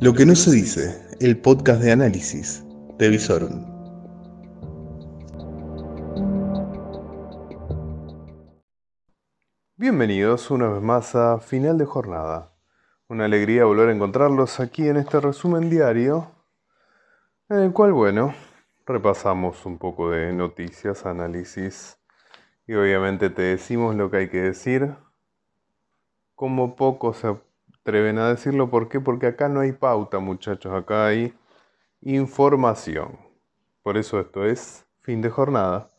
Lo que no se dice, el podcast de análisis de Visorum. Bienvenidos una vez más a Final de Jornada. Una alegría volver a encontrarlos aquí en este resumen diario, en el cual, bueno, repasamos un poco de noticias, análisis y obviamente te decimos lo que hay que decir. Como poco se atreven a decirlo, ¿por qué? Porque acá no hay pauta, muchachos, acá hay información. Por eso esto es fin de jornada,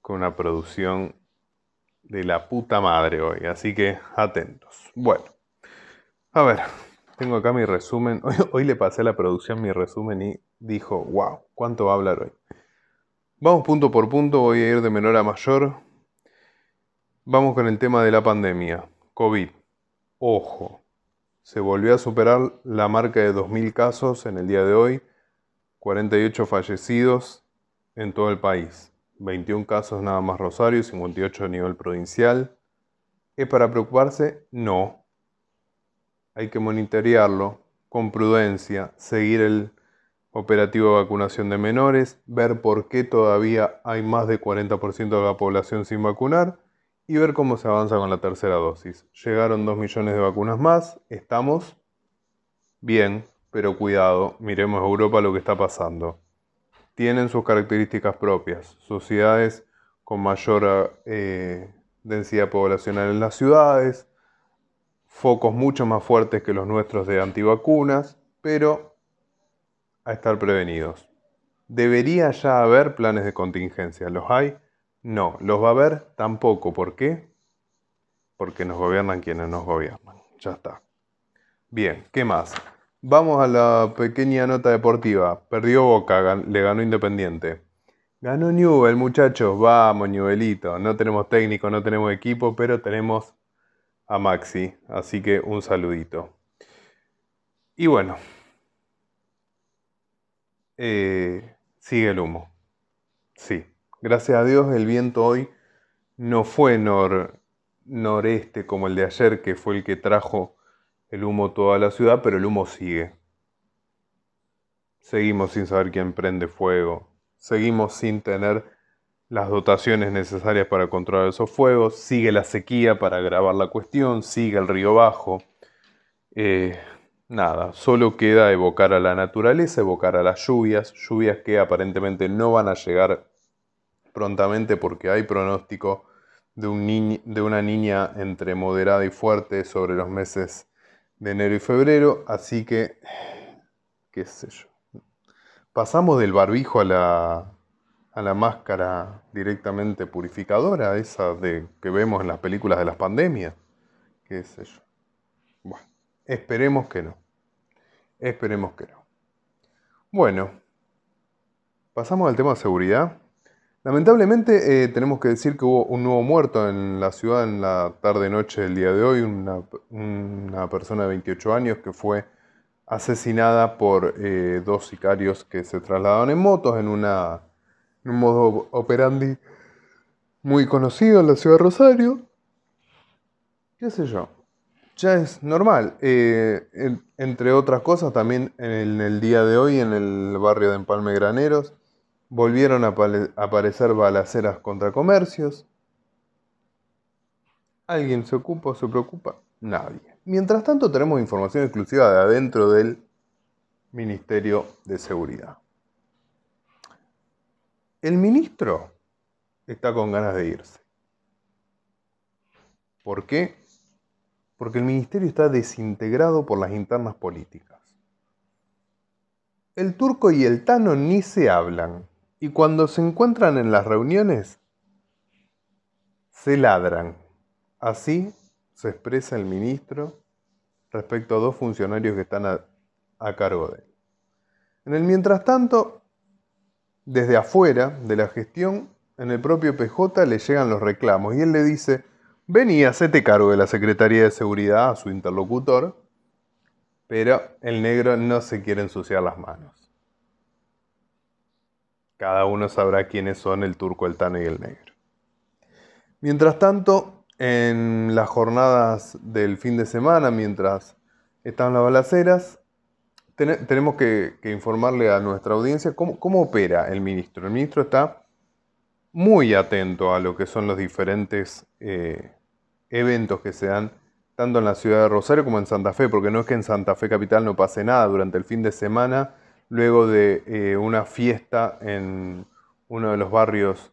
con una producción de la puta madre hoy, así que atentos. Bueno, a ver, tengo acá mi resumen. Hoy, le pasé a la producción mi resumen y dijo, wow, ¿cuánto va a hablar hoy? Vamos punto por punto, voy a ir de menor a mayor. Vamos con el tema de la pandemia, COVID. Ojo, se volvió a superar la marca de 2.000 casos en el día de hoy, 48 fallecidos en todo el país, 21 casos nada más Rosario, 58 a nivel provincial. ¿Es para preocuparse? No. Hay que monitorearlo con prudencia, seguir el operativo de vacunación de menores, ver por qué todavía hay más de 40% de la población sin vacunar y ver cómo se avanza con la tercera dosis. Llegaron 2 millones de vacunas más, estamos bien, pero cuidado, miremos a Europa lo que está pasando. Tienen sus características propias, sociedades con mayor eh, densidad poblacional en las ciudades, focos mucho más fuertes que los nuestros de antivacunas, pero a estar prevenidos. Debería ya haber planes de contingencia, ¿los hay? No, los va a haber tampoco. ¿Por qué? Porque nos gobiernan quienes nos gobiernan. Ya está. Bien, ¿qué más? Vamos a la pequeña nota deportiva. Perdió Boca, le ganó Independiente. Ganó Newell, muchachos. Vamos, Newellito. No tenemos técnico, no tenemos equipo, pero tenemos a Maxi. Así que un saludito. Y bueno. Eh, sigue el humo. Sí. Gracias a Dios el viento hoy no fue nor, noreste como el de ayer, que fue el que trajo el humo toda la ciudad, pero el humo sigue. Seguimos sin saber quién prende fuego. Seguimos sin tener las dotaciones necesarias para controlar esos fuegos. Sigue la sequía para agravar la cuestión. Sigue el río bajo. Eh, nada, solo queda evocar a la naturaleza, evocar a las lluvias. Lluvias que aparentemente no van a llegar prontamente porque hay pronóstico de, un de una niña entre moderada y fuerte sobre los meses de enero y febrero, así que, qué sé yo. Pasamos del barbijo a la, a la máscara directamente purificadora, esa de, que vemos en las películas de las pandemias, qué sé yo. Bueno, esperemos que no. Esperemos que no. Bueno, pasamos al tema de seguridad. Lamentablemente eh, tenemos que decir que hubo un nuevo muerto en la ciudad en la tarde-noche del día de hoy, una, persona de 28 años que fue asesinada por eh, dos sicarios que se trasladaban en motos en, un modo operandi muy conocido en la ciudad de Rosario. ¿Qué sé yo? Ya es normal. Eh, entre otras cosas, también en el día de hoy en el barrio de Empalme Graneros Volvieron a aparecer balaceras contra comercios. ¿Alguien se ocupa o se preocupa? Nadie. Mientras tanto tenemos información exclusiva de adentro del Ministerio de Seguridad. El ministro está con ganas de irse. ¿Por qué? Porque el ministerio está desintegrado por las internas políticas. El turco y el tano ni se hablan. Y cuando se encuentran en las reuniones, se ladran. Así se expresa el ministro respecto a dos funcionarios que están a, cargo de él. En el mientras tanto, desde afuera de la gestión, en el propio PJ le llegan los reclamos y él le dice, vení, hacete cargo de la Secretaría de Seguridad a su interlocutor, pero el negro no se quiere ensuciar las manos. Cada uno sabrá quiénes son el turco, el tano y el negro. Mientras tanto, en las jornadas del fin de semana, mientras estaban las balaceras, tenemos que, informarle a nuestra audiencia cómo, opera el ministro. El ministro está muy atento a lo que son los diferentes eh, eventos que se dan tanto en la ciudad de Rosario como en Santa Fe, porque no es que en Santa Fe Capital no pase nada durante el fin de semana, luego de eh, una fiesta en uno de los barrios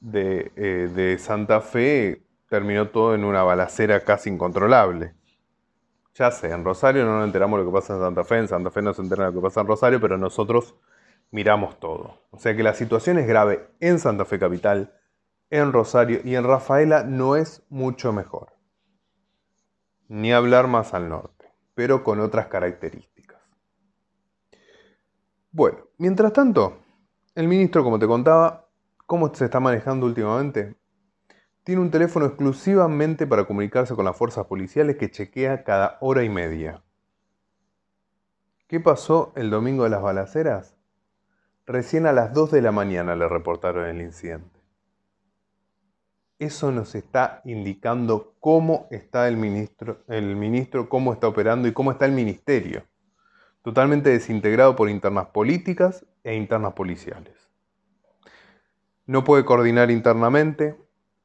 de, eh, de Santa Fe, terminó todo en una balacera casi incontrolable. Ya sé, en Rosario no nos enteramos lo que pasa en Santa Fe, en Santa Fe no se entera lo que pasa en Rosario, pero nosotros miramos todo. O sea que la situación es grave en Santa Fe Capital, en Rosario y en Rafaela no es mucho mejor. Ni hablar más al norte, pero con otras características. Bueno, mientras tanto, el ministro, como te contaba, ¿cómo se está manejando últimamente? Tiene un teléfono exclusivamente para comunicarse con las fuerzas policiales que chequea cada hora y media. ¿Qué pasó el domingo de las balaceras? Recién a las 2 de la mañana le reportaron el incidente. Eso nos está indicando cómo está el ministro, el ministro, cómo está operando y cómo está el ministerio. Totalmente desintegrado por internas políticas e internas policiales. No puede coordinar internamente,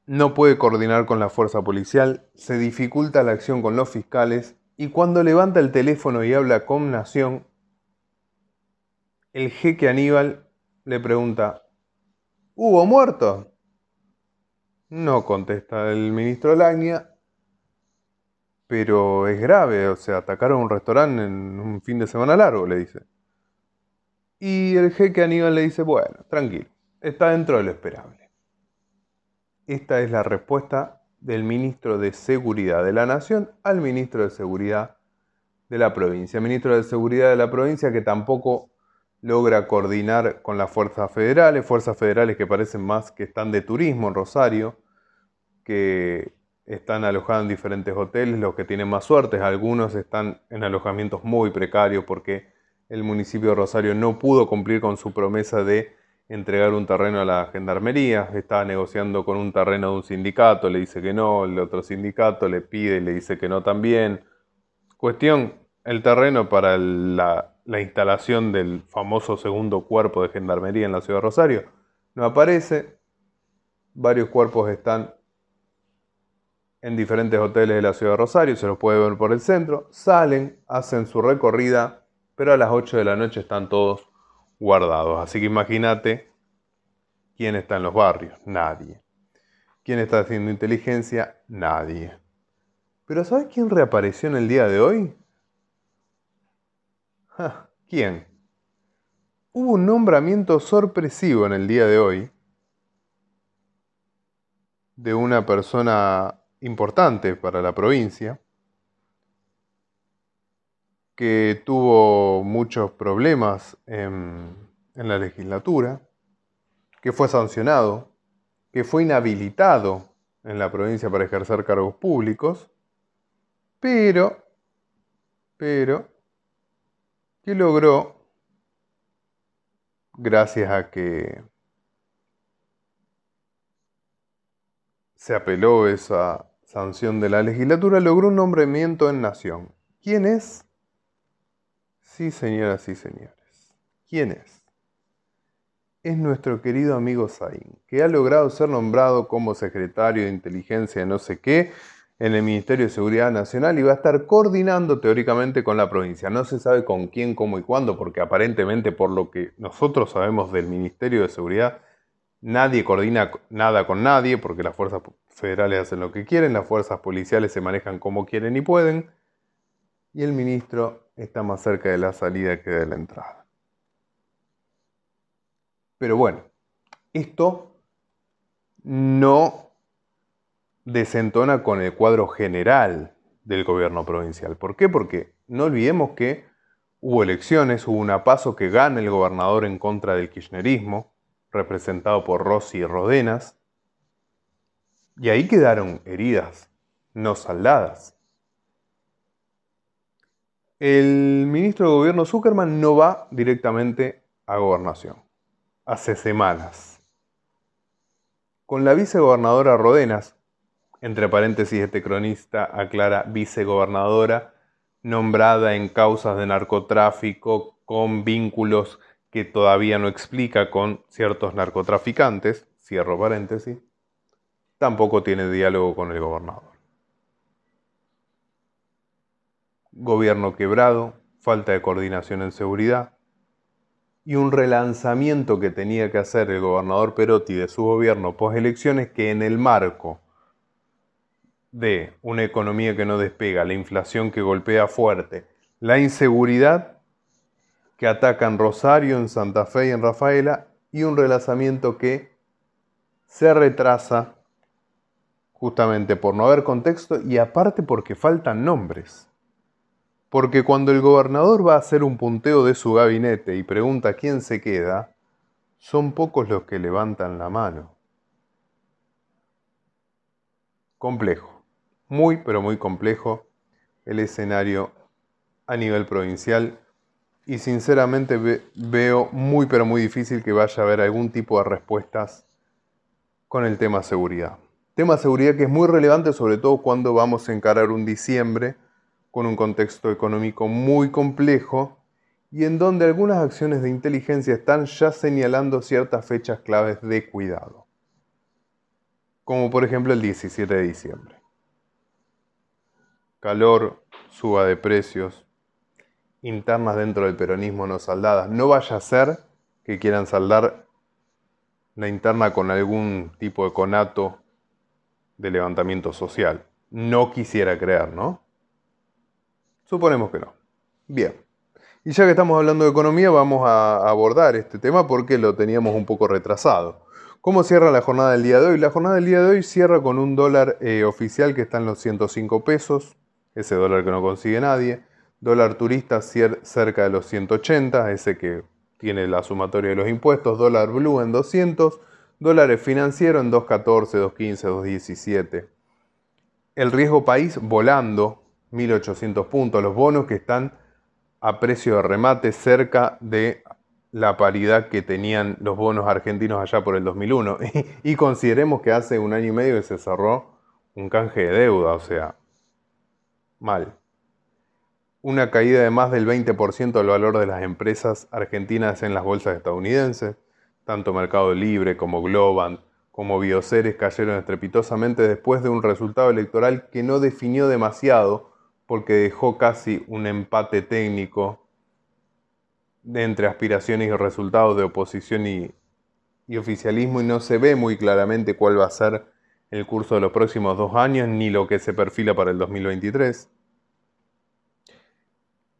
no puede coordinar con la fuerza policial, se dificulta la acción con los fiscales y cuando levanta el teléfono y habla con Nación, el jeque Aníbal le pregunta, ¿hubo muerto? No contesta el ministro Lagnia, pero es grave, o sea, atacaron un restaurante en un fin de semana largo, le dice. Y el jeque Aníbal le dice, bueno, tranquilo, está dentro de lo esperable. Esta es la respuesta del ministro de Seguridad de la Nación al ministro de Seguridad de la provincia. Ministro de Seguridad de la provincia que tampoco logra coordinar con las fuerzas federales, fuerzas federales que parecen más que están de turismo en Rosario, que están alojados en diferentes hoteles, los que tienen más suerte, algunos están en alojamientos muy precarios porque el municipio de Rosario no pudo cumplir con su promesa de entregar un terreno a la gendarmería, estaba negociando con un terreno de un sindicato, le dice que no, el otro sindicato le pide y le dice que no también. Cuestión, el terreno para la, la instalación del famoso segundo cuerpo de gendarmería en la ciudad de Rosario no aparece, varios cuerpos están en diferentes hoteles de la ciudad de Rosario, se los puede ver por el centro, salen, hacen su recorrida, pero a las 8 de la noche están todos guardados. Así que imagínate quién está en los barrios, nadie. ¿Quién está haciendo inteligencia? Nadie. Pero ¿sabes quién reapareció en el día de hoy? ¿Quién? Hubo un nombramiento sorpresivo en el día de hoy de una persona importante para la provincia que tuvo muchos problemas en, la legislatura, que fue sancionado, que fue inhabilitado en la provincia para ejercer cargos públicos, pero, pero, que logró, gracias a que se apeló esa sanción de la legislatura, logró un nombramiento en nación. ¿Quién es? Sí, señoras y señores. ¿Quién es? Es nuestro querido amigo Zain, que ha logrado ser nombrado como secretario de inteligencia de no sé qué en el Ministerio de Seguridad Nacional y va a estar coordinando teóricamente con la provincia. No se sabe con quién, cómo y cuándo, porque aparentemente por lo que nosotros sabemos del Ministerio de Seguridad, nadie coordina nada con nadie, porque las fuerzas federales hacen lo que quieren, las fuerzas policiales se manejan como quieren y pueden, y el ministro está más cerca de la salida que de la entrada. Pero bueno, esto no desentona con el cuadro general del gobierno provincial. ¿Por qué? Porque no olvidemos que hubo elecciones, hubo un paso que gana el gobernador en contra del kirchnerismo, representado por Rossi y Rodenas, y ahí quedaron heridas, no saldadas. El ministro de Gobierno Zuckerman no va directamente a gobernación. Hace semanas. Con la vicegobernadora Rodenas, entre paréntesis este cronista aclara vicegobernadora nombrada en causas de narcotráfico con vínculos que todavía no explica con ciertos narcotraficantes, cierro paréntesis, tampoco tiene diálogo con el gobernador. Gobierno quebrado, falta de coordinación en seguridad y un relanzamiento que tenía que hacer el gobernador Perotti de su gobierno post elecciones que en el marco de una economía que no despega, la inflación que golpea fuerte, la inseguridad que ataca en Rosario, en Santa Fe y en Rafaela, y un relanzamiento que se retrasa justamente por no haber contexto y aparte porque faltan nombres. Porque cuando el gobernador va a hacer un punteo de su gabinete y pregunta quién se queda, son pocos los que levantan la mano. Complejo, muy pero muy complejo el escenario a nivel provincial y sinceramente veo muy pero muy difícil que vaya a haber algún tipo de respuestas con el tema seguridad. Tema seguridad que es muy relevante sobre todo cuando vamos a encarar un diciembre con un contexto económico muy complejo y en donde algunas acciones de inteligencia están ya señalando ciertas fechas claves de cuidado, como por ejemplo el 17 de diciembre. Calor, suba de precios, internas dentro del peronismo no saldadas. No vaya a ser que quieran saldar la interna con algún tipo de conato de levantamiento social. No quisiera creer, ¿no? Suponemos que no. Bien. Y ya que estamos hablando de economía, vamos a abordar este tema porque lo teníamos un poco retrasado. ¿Cómo cierra la jornada del día de hoy? La jornada del día de hoy cierra con un dólar eh, oficial que está en los 105 pesos, ese dólar que no consigue nadie. Dólar turista cerca de los 180, ese que tiene la sumatoria de los impuestos. Dólar blue en 200. Dólares financieros en 214, 215, 217. El riesgo país volando 1800 puntos. Los bonos que están a precio de remate cerca de la paridad que tenían los bonos argentinos allá por el 2001. y consideremos que hace un año y medio que se cerró un canje de deuda, o sea, mal una caída de más del 20% del valor de las empresas argentinas en las bolsas estadounidenses. Tanto Mercado Libre como Globant como Bioceres cayeron estrepitosamente después de un resultado electoral que no definió demasiado porque dejó casi un empate técnico entre aspiraciones y resultados de oposición y, y oficialismo y no se ve muy claramente cuál va a ser el curso de los próximos dos años ni lo que se perfila para el 2023.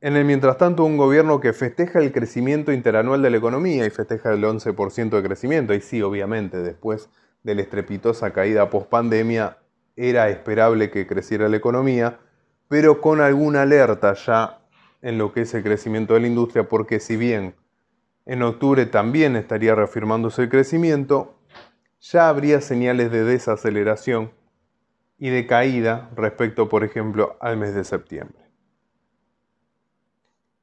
En el mientras tanto, un gobierno que festeja el crecimiento interanual de la economía y festeja el 11% de crecimiento, y sí, obviamente, después de la estrepitosa caída post-pandemia, era esperable que creciera la economía, pero con alguna alerta ya en lo que es el crecimiento de la industria, porque si bien en octubre también estaría reafirmándose el crecimiento, ya habría señales de desaceleración y de caída respecto, por ejemplo, al mes de septiembre.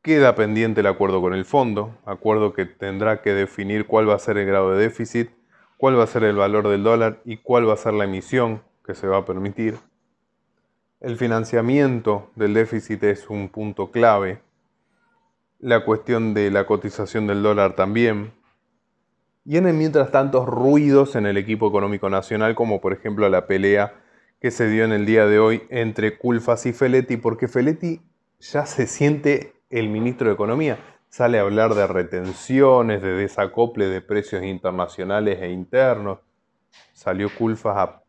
Queda pendiente el acuerdo con el fondo, acuerdo que tendrá que definir cuál va a ser el grado de déficit, cuál va a ser el valor del dólar y cuál va a ser la emisión que se va a permitir. El financiamiento del déficit es un punto clave. La cuestión de la cotización del dólar también. Y en el mientras tanto ruidos en el equipo económico nacional, como por ejemplo la pelea que se dio en el día de hoy entre Culfas y Feletti, porque Feletti ya se siente el ministro de Economía. Sale a hablar de retenciones, de desacople de precios internacionales e internos. Salió Culfas a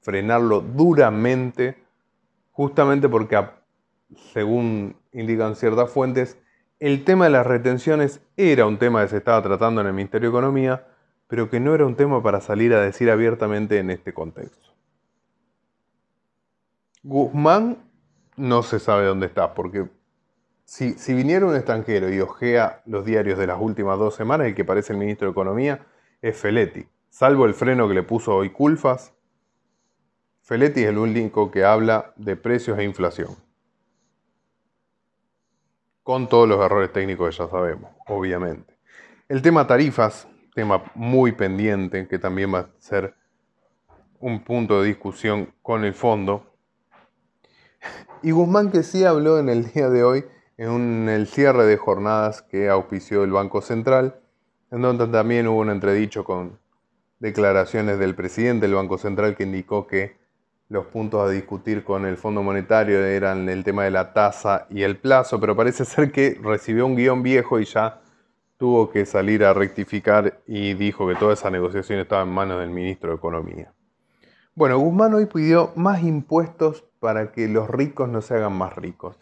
frenarlo duramente, justamente porque, según indican ciertas fuentes, el tema de las retenciones era un tema que se estaba tratando en el Ministerio de Economía, pero que no era un tema para salir a decir abiertamente en este contexto. Guzmán no se sabe dónde está, porque si, viniera un extranjero y ojea los diarios de las últimas dos semanas, el que parece el ministro de Economía es Feletti. Salvo el freno que le puso hoy Culfas, Feletti es el único que habla de precios e inflación. Con todos los errores técnicos que ya sabemos, obviamente. El tema tarifas, tema muy pendiente, que también va a ser un punto de discusión con el fondo. Y Guzmán que sí habló en el día de hoy, en el cierre de jornadas que auspició el Banco Central, en donde también hubo un entredicho con declaraciones del presidente del Banco Central que indicó que los puntos a discutir con el Fondo Monetario eran el tema de la tasa y el plazo, pero parece ser que recibió un guion viejo y ya tuvo que salir a rectificar y dijo que toda esa negociación estaba en manos del ministro de Economía. Bueno, Guzmán hoy pidió más impuestos para que los ricos no se hagan más ricos.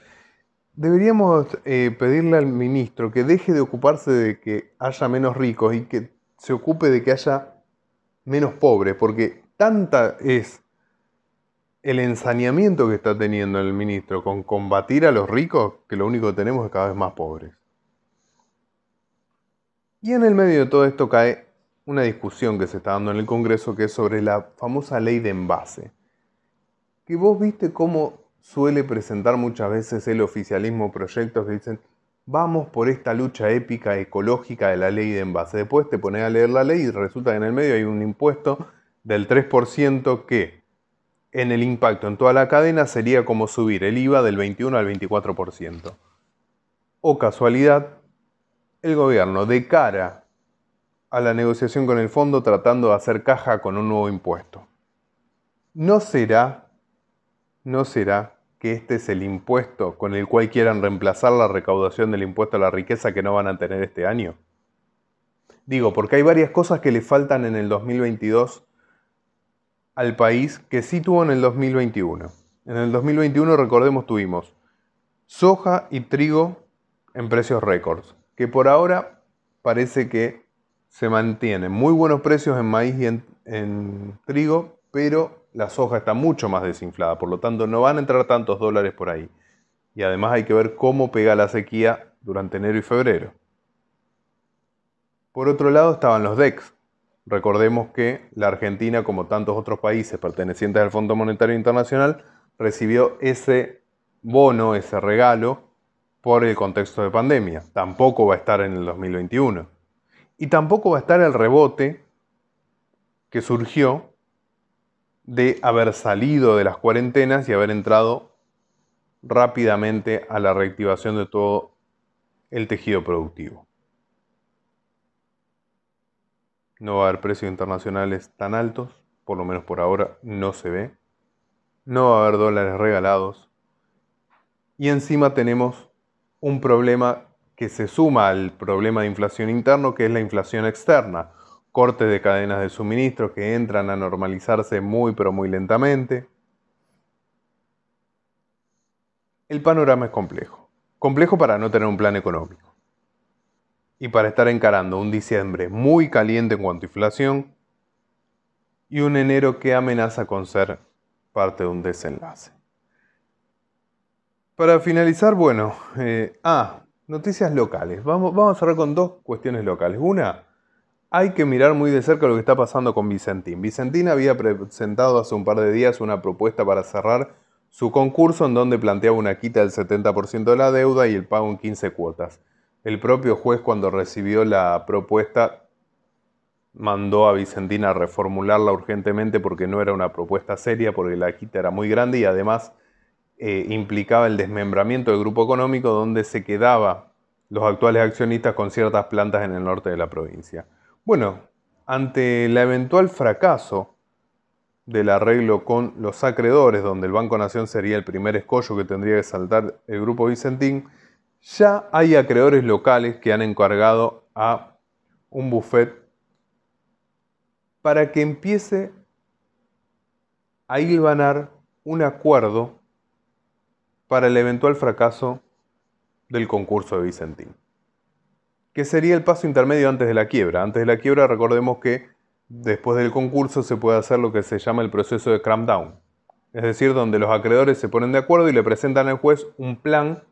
Deberíamos eh, pedirle al ministro que deje de ocuparse de que haya menos ricos y que se ocupe de que haya menos pobres, porque tanta es el ensañamiento que está teniendo el ministro con combatir a los ricos que lo único que tenemos es cada vez más pobres. Y en el medio de todo esto cae una discusión que se está dando en el Congreso que es sobre la famosa ley de envase. Que vos viste cómo suele presentar muchas veces el oficialismo proyectos que dicen vamos por esta lucha épica ecológica de la ley de envase. Después te pones a leer la ley y resulta que en el medio hay un impuesto del 3% que en el impacto en toda la cadena sería como subir el IVA del 21 al 24%. O casualidad, el gobierno de cara a la negociación con el fondo tratando de hacer caja con un nuevo impuesto. ¿No será, no será que este es el impuesto con el cual quieran reemplazar la recaudación del impuesto a la riqueza que no van a tener este año? Digo, porque hay varias cosas que le faltan en el 2022 al país que sí tuvo en el 2021. En el 2021, recordemos, tuvimos soja y trigo en precios récords, que por ahora parece que se mantienen muy buenos precios en maíz y en, trigo, pero la soja está mucho más desinflada, por lo tanto no van a entrar tantos dólares por ahí. Y además hay que ver cómo pega la sequía durante enero y febrero. Por otro lado estaban los DEX. Recordemos que la Argentina, como tantos otros países pertenecientes al Fondo Monetario Internacional, recibió ese bono, ese regalo, por el contexto de pandemia. Tampoco va a estar en el 2021. Y tampoco va a estar el rebote que surgió de haber salido de las cuarentenas y haber entrado rápidamente a la reactivación de todo el tejido productivo. No va a haber precios internacionales tan altos, por lo menos por ahora no se ve. No va a haber dólares regalados. Y encima tenemos un problema que se suma al problema de inflación interno, que es la inflación externa. Cortes de cadenas de suministro que entran a normalizarse muy pero muy lentamente. El panorama es complejo. Complejo para no tener un plan económico. Y para estar encarando un diciembre muy caliente en cuanto a inflación y un enero que amenaza con ser parte de un desenlace. Para finalizar, bueno, eh, ah, Noticias locales. Vamos, vamos a cerrar con dos cuestiones locales. Una, hay que mirar muy de cerca lo que está pasando con Vicentín. Vicentín había presentado hace un par de días una propuesta para cerrar su concurso en donde planteaba una quita del 70% de la deuda y el pago en 15 cuotas. El propio juez cuando recibió la propuesta mandó a Vicentín a reformularla urgentemente porque no era una propuesta seria, porque la quita era muy grande y además eh, implicaba el desmembramiento del grupo económico donde se quedaba los actuales accionistas con ciertas plantas en el norte de la provincia. Bueno, ante el eventual fracaso del arreglo con los acreedores, donde el Banco Nación sería el primer escollo que tendría que saltar el grupo Vicentín, ya hay acreedores locales que han encargado a un buffet para que empiece a hilvanar un acuerdo para el eventual fracaso del concurso de Vicentín. Que sería el paso intermedio antes de la quiebra. Antes de la quiebra recordemos que después del concurso se puede hacer lo que se llama el proceso de cram down. Es decir, donde los acreedores se ponen de acuerdo y le presentan al juez un plan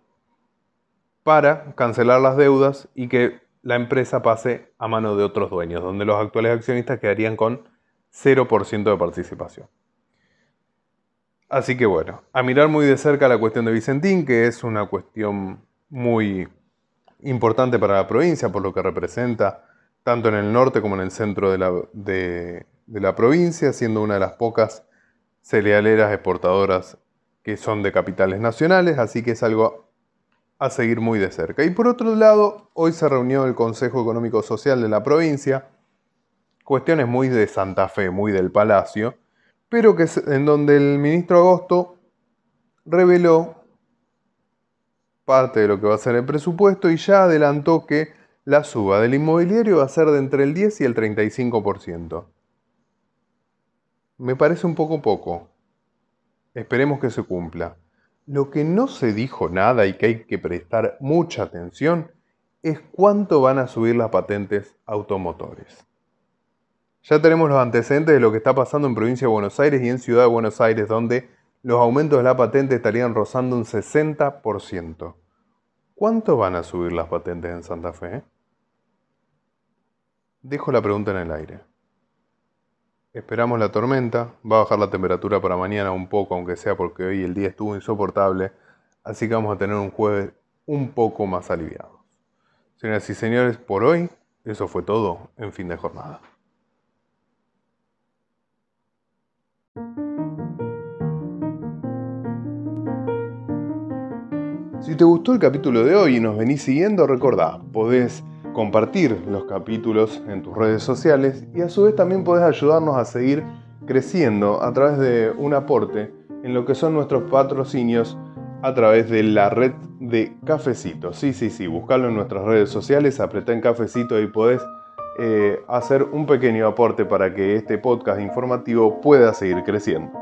para cancelar las deudas y que la empresa pase a mano de otros dueños, donde los actuales accionistas quedarían con 0% de participación. Así que bueno, a mirar muy de cerca la cuestión de Vicentín, que es una cuestión muy importante para la provincia, por lo que representa tanto en el norte como en el centro de la, de, la provincia, siendo una de las pocas cerealeras exportadoras que son de capitales nacionales, así que es algo a seguir muy de cerca. Y por otro lado, hoy se reunió el Consejo Económico Social de la provincia, cuestiones muy de Santa Fe, muy del Palacio, pero que en donde el ministro Agosto reveló parte de lo que va a ser el presupuesto y ya adelantó que la suba del inmobiliario va a ser de entre el 10 y el 35%. Me parece un poco poco. Esperemos que se cumpla. Lo que no se dijo nada y que hay que prestar mucha atención es cuánto van a subir las patentes automotores. Ya tenemos los antecedentes de lo que está pasando en provincia de Buenos Aires y en Ciudad de Buenos Aires, donde los aumentos de la patente estarían rozando un 60%. ¿Cuánto van a subir las patentes en Santa Fe? Dejo la pregunta en el aire. Esperamos la tormenta, va a bajar la temperatura para mañana un poco, aunque sea porque hoy el día estuvo insoportable, así que vamos a tener un jueves un poco más aliviado. Señoras y señores, por hoy eso fue todo en fin de jornada. Si te gustó el capítulo de hoy y nos venís siguiendo, recordá, podés compartir los capítulos en tus redes sociales y a su vez también podés ayudarnos a seguir creciendo a través de un aporte en lo que son nuestros patrocinios a través de la red de Cafecito. Sí, sí, sí, buscarlo en nuestras redes sociales, apretá en Cafecito y podés eh, hacer un pequeño aporte para que este podcast informativo pueda seguir creciendo.